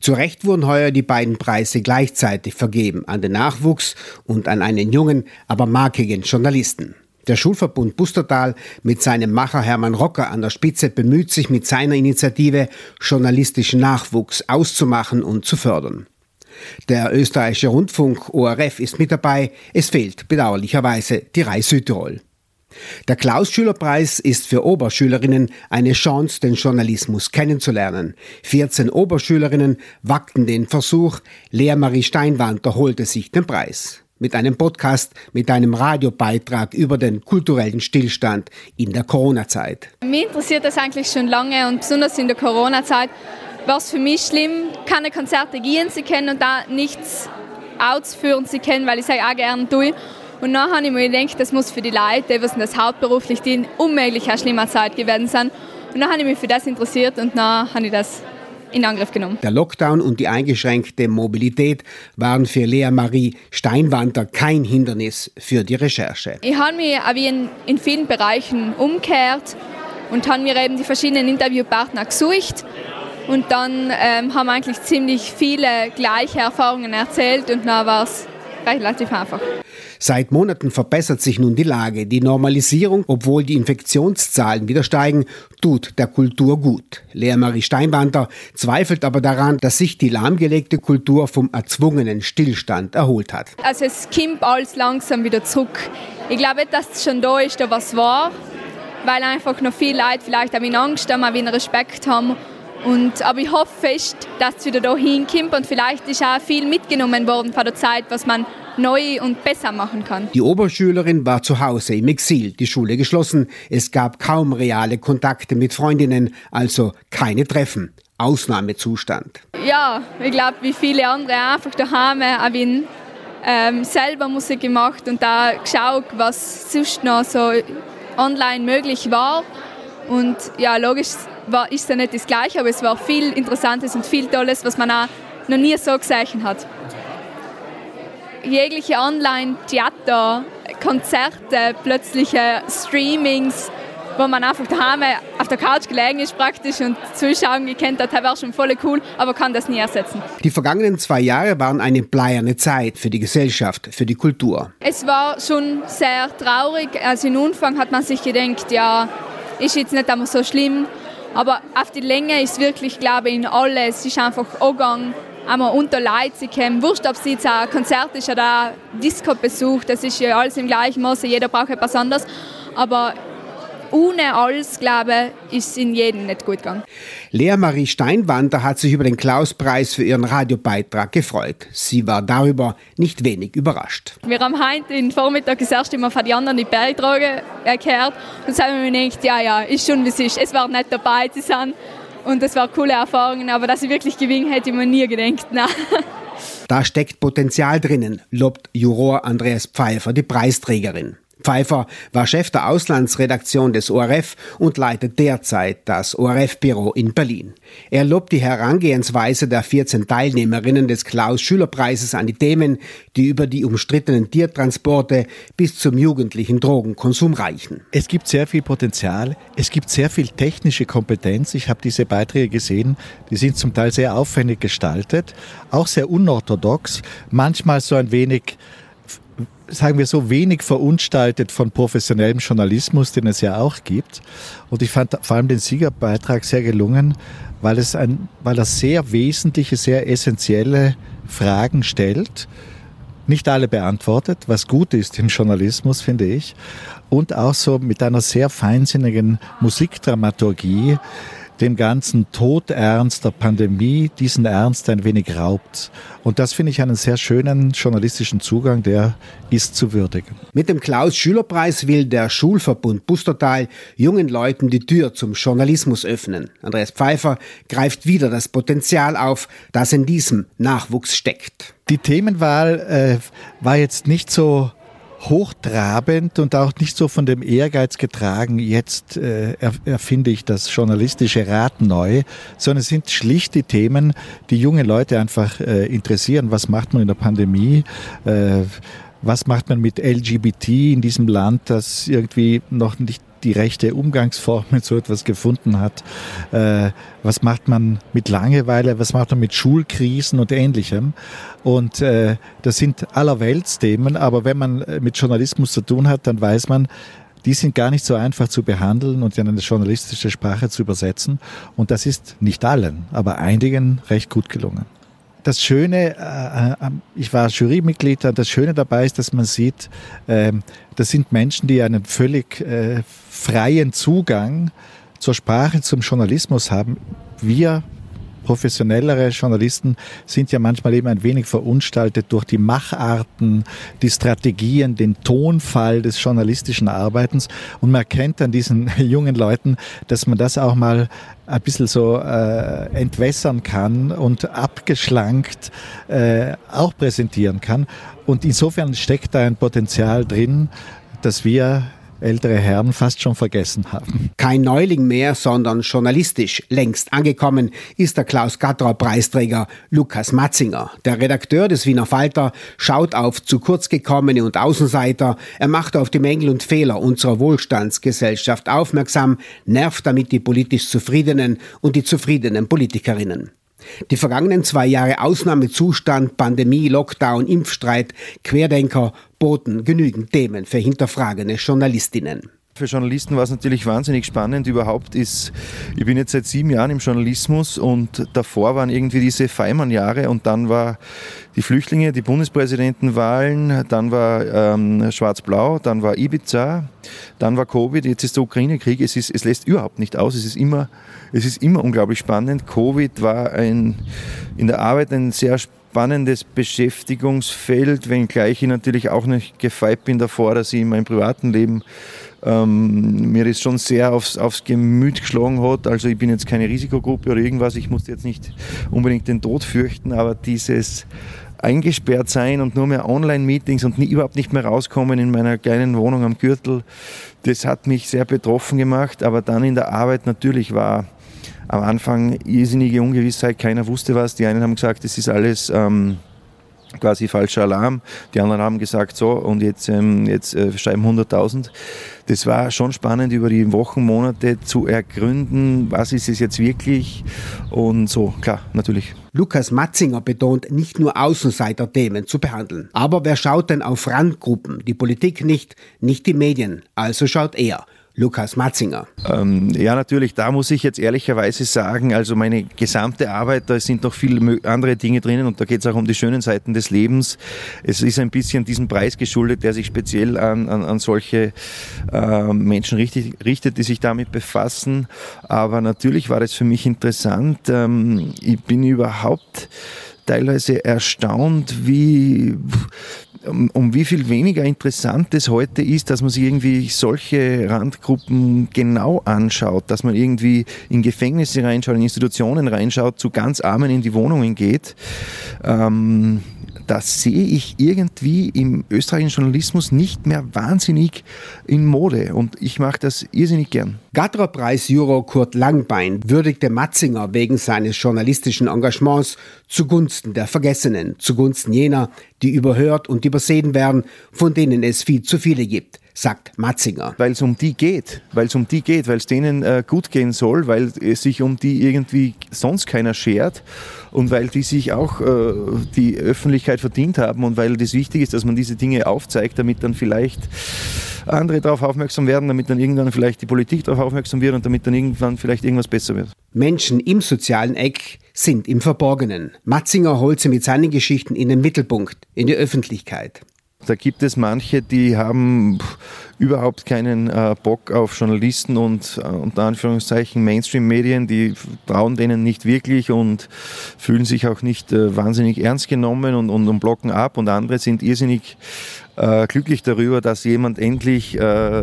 Zu Recht wurden heuer die beiden Preise gleichzeitig vergeben, an den Nachwuchs und an einen jungen, aber markigen Journalisten. Der Schulverbund Bustertal mit seinem Macher Hermann Rocker an der Spitze bemüht sich mit seiner Initiative, journalistischen Nachwuchs auszumachen und zu fördern. Der österreichische Rundfunk ORF ist mit dabei, es fehlt bedauerlicherweise die Rai Südtirol. Der Klaus-Schüler-Preis ist für Oberschülerinnen eine Chance, den Journalismus kennenzulernen. 14 Oberschülerinnen wagten den Versuch. Lea Marie Steinwander holte sich den Preis. Mit einem Podcast, mit einem Radiobeitrag über den kulturellen Stillstand in der Corona-Zeit. Mich interessiert das eigentlich schon lange und besonders in der Corona-Zeit war es für mich schlimm, keine Konzerte gehen zu können und da nichts ausführen zu können, weil ich es auch gerne tue. Und dann habe ich mir gedacht, das muss für die Leute, die das hauptberuflich dienen, unmöglich eine schlimme Zeit gewesen sein. Und dann habe ich mich für das interessiert und dann habe ich das in Angriff genommen. Der Lockdown und die eingeschränkte Mobilität waren für Lea Marie Steinwander kein Hindernis für die Recherche. Ich habe mich wie in, in vielen Bereichen umgekehrt und habe mir eben die verschiedenen Interviewpartner gesucht. Und dann ähm, haben eigentlich ziemlich viele gleiche Erfahrungen erzählt und dann war es relativ einfach. Seit Monaten verbessert sich nun die Lage. Die Normalisierung, obwohl die Infektionszahlen wieder steigen, tut der Kultur gut. Lea Marie Steinwander zweifelt aber daran, dass sich die lahmgelegte Kultur vom erzwungenen Stillstand erholt hat. Also es kommt alles langsam wieder zurück. Ich glaube dass es schon da ist, da was war, weil einfach noch viele Leute vielleicht auch in Angst haben, auch in Respekt haben und, aber ich hoffe fest, dass es wieder da hinkommt und vielleicht ist auch viel mitgenommen worden von der Zeit, was man neu und besser machen kann. Die Oberschülerin war zu Hause im Exil, die Schule geschlossen. Es gab kaum reale Kontakte mit Freundinnen, also keine Treffen. Ausnahmezustand. Ja, ich glaube, wie viele andere einfach daheim habe ähm, selber Musik gemacht und da geschaut, was sonst noch so online möglich war. Und ja, logisch war, ist ja nicht das Gleiche, aber es war viel Interessantes und viel Tolles, was man auch noch nie so gesehen hat. Jegliche Online-Theater, Konzerte, plötzliche Streamings, wo man einfach daheim auf der Couch gelegen ist praktisch und Zuschauen gekannt hat, war schon voll cool, aber kann das nie ersetzen. Die vergangenen zwei Jahre waren eine bleierne Zeit für die Gesellschaft, für die Kultur. Es war schon sehr traurig. Also im Anfang hat man sich gedacht, ja, ist jetzt nicht einmal so schlimm, aber auf die Länge ist wirklich, glaube ich, in alles. Es ist einfach angegangen, einmal unter Leute zu kommen. Wurscht, ob es jetzt ein Konzert ist oder ein Disco-Besuch, das ist ja alles im gleichen Maße, jeder braucht etwas anderes. Aber ohne alles, glaube ich, ist es in jedem nicht gut gegangen. Lea Marie Steinwander hat sich über den Klaus-Preis für ihren Radiobeitrag gefreut. Sie war darüber nicht wenig überrascht. Wir haben heute den Vormittag das erste Mal von den anderen die Beiträge gehört und dann haben wir gedacht, ja, ja, ist schon wie es ist. Es war nicht dabei zu sein und es waren coole Erfahrungen, aber dass ich wirklich gewinnen hätte ich mir nie gedacht. Nein. Da steckt Potenzial drinnen, lobt Juror Andreas Pfeiffer, die Preisträgerin. Pfeiffer war Chef der Auslandsredaktion des ORF und leitet derzeit das ORF-Büro in Berlin. Er lobt die Herangehensweise der 14 Teilnehmerinnen des Klaus-Schüler-Preises an die Themen, die über die umstrittenen Tiertransporte bis zum jugendlichen Drogenkonsum reichen. Es gibt sehr viel Potenzial, es gibt sehr viel technische Kompetenz. Ich habe diese Beiträge gesehen, die sind zum Teil sehr aufwendig gestaltet, auch sehr unorthodox, manchmal so ein wenig sagen wir so, wenig verunstaltet von professionellem Journalismus, den es ja auch gibt. Und ich fand vor allem den Siegerbeitrag sehr gelungen, weil, es ein, weil er sehr wesentliche, sehr essentielle Fragen stellt. Nicht alle beantwortet, was gut ist im Journalismus, finde ich. Und auch so mit einer sehr feinsinnigen Musikdramaturgie, dem ganzen Todernst der Pandemie diesen Ernst ein wenig raubt. Und das finde ich einen sehr schönen journalistischen Zugang, der ist zu würdigen. Mit dem Klaus-Schüler-Preis will der Schulverbund Bustertal jungen Leuten die Tür zum Journalismus öffnen. Andreas Pfeiffer greift wieder das Potenzial auf, das in diesem Nachwuchs steckt. Die Themenwahl äh, war jetzt nicht so hochtrabend und auch nicht so von dem Ehrgeiz getragen, jetzt äh, erfinde ich das journalistische Rad neu, sondern es sind schlicht die Themen, die junge Leute einfach äh, interessieren. Was macht man in der Pandemie? Äh, was macht man mit LGBT in diesem Land, das irgendwie noch nicht die rechte Umgangsform mit so etwas gefunden hat. Äh, was macht man mit Langeweile, was macht man mit Schulkrisen und ähnlichem. Und äh, das sind allerweltsthemen, aber wenn man äh, mit Journalismus zu tun hat, dann weiß man, die sind gar nicht so einfach zu behandeln und in eine journalistische Sprache zu übersetzen. Und das ist nicht allen, aber einigen recht gut gelungen. Das Schöne, äh, äh, ich war Jurymitglied, das Schöne dabei ist, dass man sieht, äh, das sind Menschen, die einen völlig äh, freien Zugang zur Sprache, zum Journalismus haben. Wir professionellere Journalisten sind ja manchmal eben ein wenig verunstaltet durch die Macharten, die Strategien, den Tonfall des journalistischen Arbeitens. Und man erkennt an diesen jungen Leuten, dass man das auch mal ein bisschen so äh, entwässern kann und abgeschlankt äh, auch präsentieren kann. Und insofern steckt da ein Potenzial drin, dass wir ältere Herren fast schon vergessen haben. Kein Neuling mehr, sondern journalistisch längst angekommen ist der Klaus Gatterer Preisträger Lukas Matzinger. Der Redakteur des Wiener Falter schaut auf zu kurz gekommene und Außenseiter, er macht auf die Mängel und Fehler unserer Wohlstandsgesellschaft aufmerksam, nervt damit die politisch Zufriedenen und die zufriedenen Politikerinnen. Die vergangenen zwei Jahre Ausnahmezustand, Pandemie, Lockdown, Impfstreit, Querdenker boten genügend Themen für hinterfragene Journalistinnen. Für Journalisten war es natürlich wahnsinnig spannend. Überhaupt ist, ich bin jetzt seit sieben Jahren im Journalismus und davor waren irgendwie diese Feimann-Jahre und dann war die Flüchtlinge, die Bundespräsidentenwahlen, dann war ähm, Schwarz-Blau, dann war Ibiza, dann war Covid, jetzt ist der Ukraine-Krieg. Es, es lässt überhaupt nicht aus. Es ist immer, es ist immer unglaublich spannend. Covid war ein, in der Arbeit ein sehr spannendes Beschäftigungsfeld, wenngleich ich natürlich auch nicht gefeit bin davor, dass ich in meinem privaten Leben ähm, mir das schon sehr aufs, aufs Gemüt geschlagen hat. Also ich bin jetzt keine Risikogruppe oder irgendwas, ich musste jetzt nicht unbedingt den Tod fürchten, aber dieses eingesperrt sein und nur mehr Online-Meetings und nie, überhaupt nicht mehr rauskommen in meiner kleinen Wohnung am Gürtel, das hat mich sehr betroffen gemacht. Aber dann in der Arbeit natürlich war am Anfang irrsinnige Ungewissheit, keiner wusste was. Die einen haben gesagt, das ist alles... Ähm, quasi falscher Alarm. Die anderen haben gesagt, so, und jetzt, ähm, jetzt äh, schreiben 100.000. Das war schon spannend, über die Wochen, Monate zu ergründen, was ist es jetzt wirklich und so, klar, natürlich. Lukas Matzinger betont, nicht nur Außenseiter-Themen zu behandeln. Aber wer schaut denn auf Randgruppen? Die Politik nicht, nicht die Medien. Also schaut er. Lukas Matzinger. Ähm, ja, natürlich, da muss ich jetzt ehrlicherweise sagen, also meine gesamte Arbeit, da sind noch viele andere Dinge drinnen und da geht es auch um die schönen Seiten des Lebens. Es ist ein bisschen diesem Preis geschuldet, der sich speziell an, an, an solche äh, Menschen richtig, richtet, die sich damit befassen. Aber natürlich war es für mich interessant. Ähm, ich bin überhaupt teilweise erstaunt, wie um, um, wie viel weniger interessant es heute ist, dass man sich irgendwie solche Randgruppen genau anschaut, dass man irgendwie in Gefängnisse reinschaut, in Institutionen reinschaut, zu ganz Armen in die Wohnungen geht. Ähm, das sehe ich irgendwie im österreichischen Journalismus nicht mehr wahnsinnig in Mode und ich mache das irrsinnig gern. Gatterer-Preis-Juror Kurt Langbein würdigte Matzinger wegen seines journalistischen Engagements zugunsten der Vergessenen, zugunsten jener, die überhört und übersehen werden, von denen es viel zu viele gibt sagt Matzinger. Weil es um die geht, weil es um die geht, weil es denen äh, gut gehen soll, weil es sich um die irgendwie sonst keiner schert und weil die sich auch äh, die Öffentlichkeit verdient haben und weil das wichtig ist, dass man diese Dinge aufzeigt, damit dann vielleicht andere darauf aufmerksam werden, damit dann irgendwann vielleicht die Politik darauf aufmerksam wird und damit dann irgendwann vielleicht irgendwas besser wird. Menschen im sozialen Eck sind im Verborgenen. Matzinger holt sie mit seinen Geschichten in den Mittelpunkt, in die Öffentlichkeit. Da gibt es manche, die haben überhaupt keinen äh, Bock auf Journalisten und äh, unter Anführungszeichen Mainstream-Medien, die trauen denen nicht wirklich und fühlen sich auch nicht äh, wahnsinnig ernst genommen und, und, und blocken ab und andere sind irrsinnig äh, glücklich darüber, dass jemand endlich äh,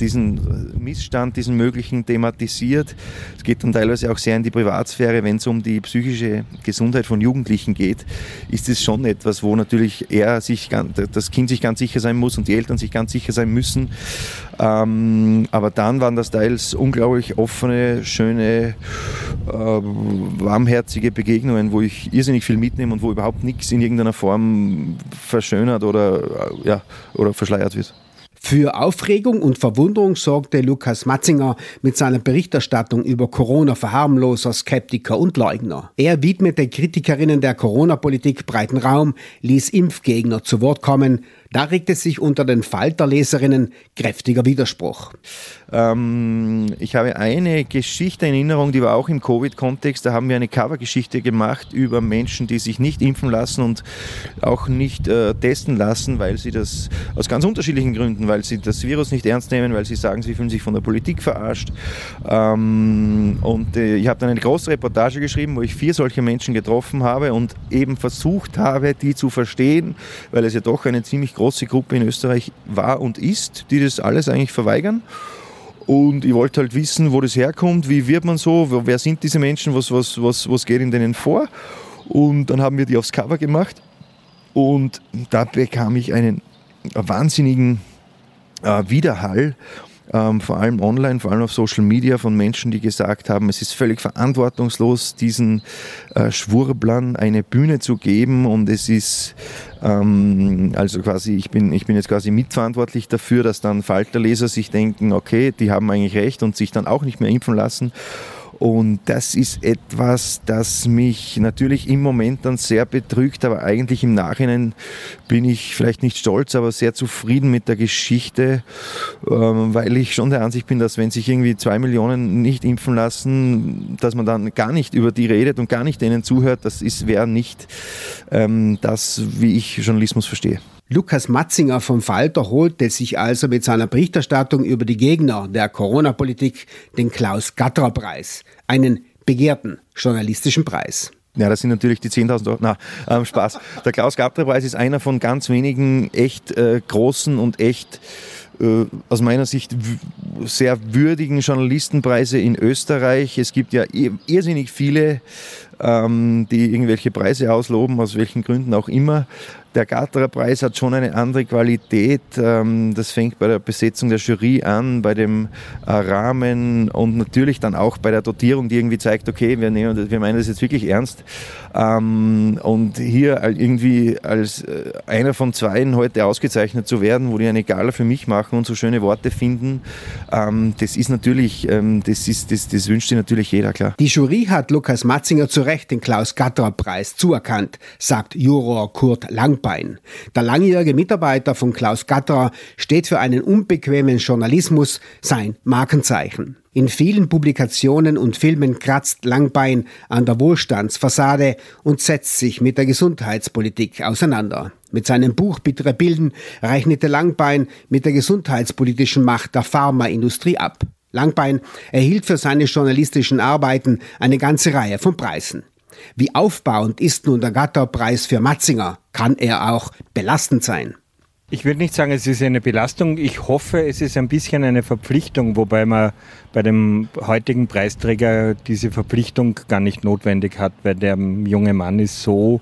diesen Missstand, diesen möglichen thematisiert. Es geht dann teilweise auch sehr in die Privatsphäre, wenn es um die psychische Gesundheit von Jugendlichen geht, ist es schon etwas, wo natürlich er sich, das Kind sich ganz sicher sein muss und die Eltern sich ganz sicher sein müssen. Ähm, aber dann waren das teils unglaublich offene, schöne, äh, warmherzige Begegnungen, wo ich irrsinnig viel mitnehme und wo überhaupt nichts in irgendeiner Form verschönert oder, ja, oder verschleiert wird. Für Aufregung und Verwunderung sorgte Lukas Matzinger mit seiner Berichterstattung über Corona-Verharmloser, Skeptiker und Leugner. Er widmete Kritikerinnen der Corona-Politik breiten Raum, ließ Impfgegner zu Wort kommen, da regte sich unter den Falterleserinnen kräftiger Widerspruch. Ähm, ich habe eine Geschichte in Erinnerung, die war auch im Covid-Kontext. Da haben wir eine Covergeschichte gemacht über Menschen, die sich nicht impfen lassen und auch nicht äh, testen lassen, weil sie das aus ganz unterschiedlichen Gründen, weil sie das Virus nicht ernst nehmen, weil sie sagen, sie fühlen sich von der Politik verarscht. Ähm, und äh, ich habe dann eine große Reportage geschrieben, wo ich vier solche Menschen getroffen habe und eben versucht habe, die zu verstehen, weil es ja doch eine ziemlich große Gruppe in Österreich war und ist, die das alles eigentlich verweigern. Und ich wollte halt wissen, wo das herkommt, wie wird man so, wer sind diese Menschen, was, was, was, was geht in denen vor. Und dann haben wir die aufs Cover gemacht und da bekam ich einen wahnsinnigen äh, Widerhall ähm, vor allem online, vor allem auf Social Media von Menschen, die gesagt haben, es ist völlig verantwortungslos, diesen äh, Schwurblern eine Bühne zu geben und es ist ähm, also quasi, ich bin, ich bin jetzt quasi mitverantwortlich dafür, dass dann Falterleser sich denken, okay, die haben eigentlich recht und sich dann auch nicht mehr impfen lassen. Und das ist etwas, das mich natürlich im Moment dann sehr betrügt, aber eigentlich im Nachhinein bin ich vielleicht nicht stolz, aber sehr zufrieden mit der Geschichte, ähm, weil ich schon der Ansicht bin, dass wenn sich irgendwie zwei Millionen nicht impfen lassen, dass man dann gar nicht über die redet und gar nicht denen zuhört, das wäre nicht ähm, das, wie ich Journalismus verstehe. Lukas Matzinger vom Falter holte sich also mit seiner Berichterstattung über die Gegner der Corona-Politik den Klaus-Gatterer-Preis, einen begehrten journalistischen Preis. Ja, das sind natürlich die 10.000 Euro. Na, ähm, Spaß. Der Klaus-Gatterer-Preis ist einer von ganz wenigen echt äh, großen und echt äh, aus meiner Sicht sehr würdigen Journalistenpreise in Österreich. Es gibt ja irrsinnig viele, ähm, die irgendwelche Preise ausloben, aus welchen Gründen auch immer. Der Gatterer Preis hat schon eine andere Qualität. Ähm, das fängt bei der Besetzung der Jury an, bei dem äh, Rahmen und natürlich dann auch bei der Dotierung, die irgendwie zeigt, okay, wir, nehmen, wir meinen das jetzt wirklich ernst. Ähm, und hier irgendwie als äh, einer von zweien heute ausgezeichnet zu werden, wo die eine Gala für mich machen und so schöne Worte finden, ähm, das ist natürlich, das, ist, das, das wünscht sich natürlich jeder, klar. Die Jury hat Lukas Matzinger zu Recht den Klaus-Gatterer-Preis zuerkannt, sagt Juror Kurt Lang Langbein. Der langjährige Mitarbeiter von Klaus Gatterer steht für einen unbequemen Journalismus, sein Markenzeichen. In vielen Publikationen und Filmen kratzt Langbein an der Wohlstandsfassade und setzt sich mit der Gesundheitspolitik auseinander. Mit seinem Buch Bittere Bilden rechnete Langbein mit der gesundheitspolitischen Macht der Pharmaindustrie ab. Langbein erhielt für seine journalistischen Arbeiten eine ganze Reihe von Preisen. Wie aufbauend ist nun der Gatterpreis für Matzinger? Kann er auch belastend sein? Ich würde nicht sagen, es ist eine Belastung. Ich hoffe, es ist ein bisschen eine Verpflichtung, wobei man bei dem heutigen Preisträger diese Verpflichtung gar nicht notwendig hat, weil der junge Mann ist so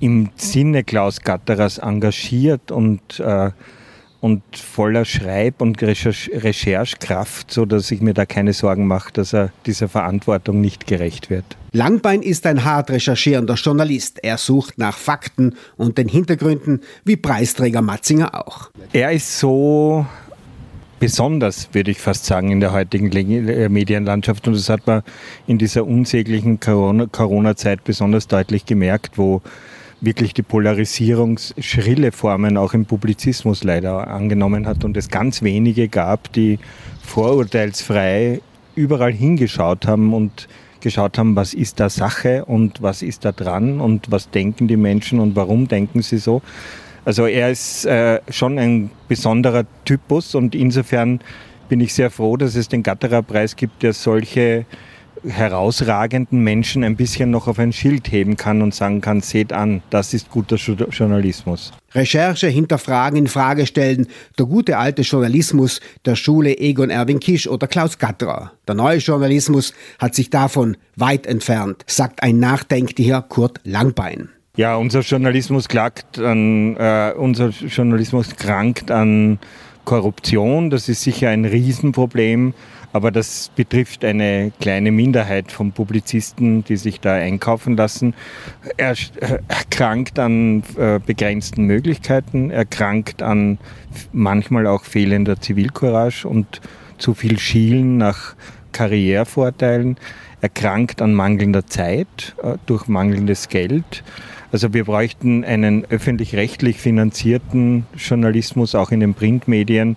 im Sinne Klaus Gatterers engagiert und äh, und voller Schreib- und Recherchekraft, so dass ich mir da keine Sorgen mache, dass er dieser Verantwortung nicht gerecht wird. Langbein ist ein hart recherchierender Journalist. Er sucht nach Fakten und den Hintergründen, wie Preisträger Matzinger auch. Er ist so besonders, würde ich fast sagen, in der heutigen äh, Medienlandschaft. Und das hat man in dieser unsäglichen Corona-Zeit besonders deutlich gemerkt, wo wirklich die Polarisierung schrille Formen auch im Publizismus leider angenommen hat und es ganz wenige gab, die vorurteilsfrei überall hingeschaut haben und geschaut haben, was ist da Sache und was ist da dran und was denken die Menschen und warum denken sie so. Also er ist äh, schon ein besonderer Typus und insofern bin ich sehr froh, dass es den Gatterer Preis gibt, der solche herausragenden Menschen ein bisschen noch auf ein Schild heben kann und sagen kann, seht an, das ist guter Journalismus. Recherche, hinterfragen, in Frage stellen, der gute alte Journalismus der Schule Egon Erwin Kisch oder Klaus Gatterer. Der neue Journalismus hat sich davon weit entfernt, sagt ein nachdenklicher Kurt Langbein. Ja, unser Journalismus klagt an, äh, unser Journalismus krankt an Korruption. Das ist sicher ein Riesenproblem Aber das betrifft eine kleine Minderheit von Publizisten, die sich da einkaufen lassen. Er erkrankt an äh, begrenzten Möglichkeiten, erkrankt an manchmal auch fehlender Zivilcourage und zu viel Schielen nach Karrierevorteilen, erkrankt an mangelnder Zeit äh, durch mangelndes Geld. Also wir bräuchten einen öffentlich-rechtlich finanzierten Journalismus auch in den Printmedien,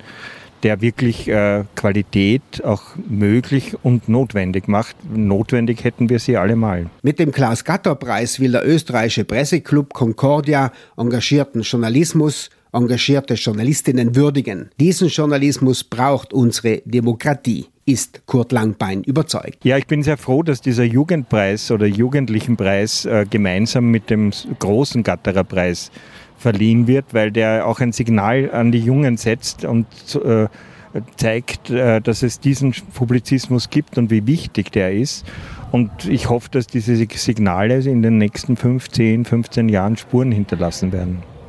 der wirklich äh, Qualität auch möglich und notwendig macht. Notwendig hätten wir sie allemal. Mit dem Klaus-Gatter-Preis will der österreichische Presseclub Concordia engagierten Journalismus engagierte Journalistinnen würdigen. Diesen Journalismus braucht unsere Demokratie ist Kurt Langbein überzeugt. Ja, ich bin sehr froh, dass dieser Jugendpreis oder Jugendlichenpreis äh, gemeinsam mit dem großen Gatterer Preis verliehen wird, weil der auch ein Signal an die Jungen setzt und äh, zeigt, äh, dass es diesen Publizismus gibt und wie wichtig der ist. Und ich hoffe, dass diese Signale in den nächsten 15, 15 Jahren Spuren hinterlassen werden.